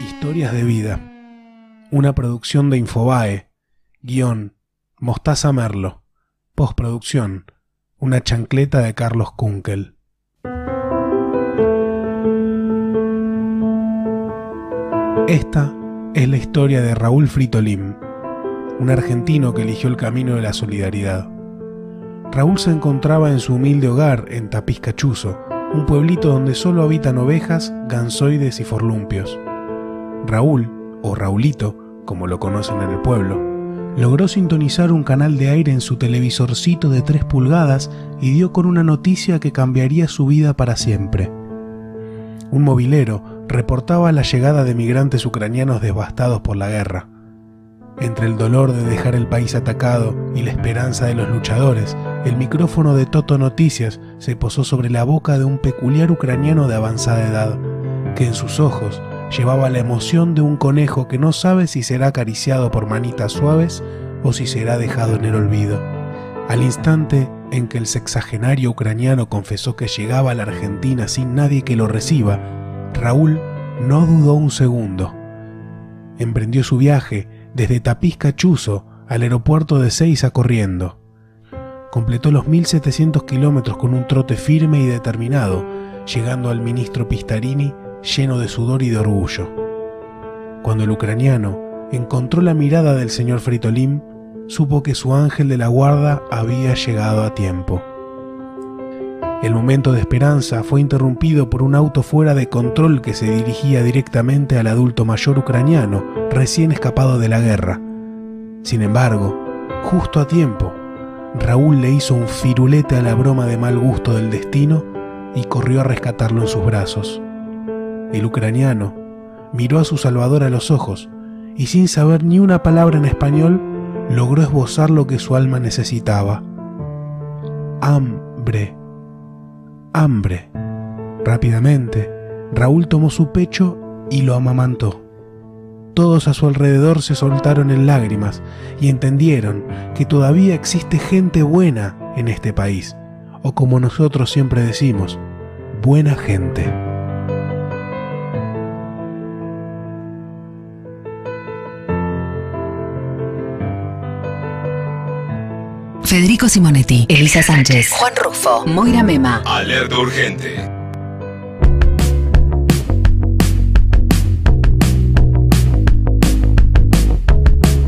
Historias de vida. Una producción de Infobae. Guión. Mostaza Merlo. Postproducción. Una chancleta de Carlos Kunkel. Esta es la historia de Raúl Fritolim, un argentino que eligió el camino de la solidaridad. Raúl se encontraba en su humilde hogar en Tapizcachuzo, un pueblito donde solo habitan ovejas, gansoides y forlumpios. Raúl, o Raulito, como lo conocen en el pueblo, logró sintonizar un canal de aire en su televisorcito de 3 pulgadas y dio con una noticia que cambiaría su vida para siempre. Un movilero reportaba la llegada de migrantes ucranianos devastados por la guerra. Entre el dolor de dejar el país atacado y la esperanza de los luchadores, el micrófono de Toto Noticias se posó sobre la boca de un peculiar ucraniano de avanzada edad, que en sus ojos llevaba la emoción de un conejo que no sabe si será acariciado por manitas suaves o si será dejado en el olvido. Al instante en que el sexagenario ucraniano confesó que llegaba a la Argentina sin nadie que lo reciba, Raúl no dudó un segundo. Emprendió su viaje desde Tapizca Chuzo al aeropuerto de Seiza corriendo. Completó los 1700 kilómetros con un trote firme y determinado, llegando al ministro Pistarini lleno de sudor y de orgullo. Cuando el ucraniano encontró la mirada del señor Fritolim, supo que su ángel de la guarda había llegado a tiempo. El momento de esperanza fue interrumpido por un auto fuera de control que se dirigía directamente al adulto mayor ucraniano, recién escapado de la guerra. Sin embargo, justo a tiempo, Raúl le hizo un firulete a la broma de mal gusto del destino y corrió a rescatarlo en sus brazos. El ucraniano miró a su salvador a los ojos y sin saber ni una palabra en español, logró esbozar lo que su alma necesitaba. Hambre hambre. Rápidamente, Raúl tomó su pecho y lo amamantó. Todos a su alrededor se soltaron en lágrimas y entendieron que todavía existe gente buena en este país, o como nosotros siempre decimos, buena gente. Federico Simonetti, Elisa Sánchez, Juan Rufo, Moira Mema. Alerta urgente.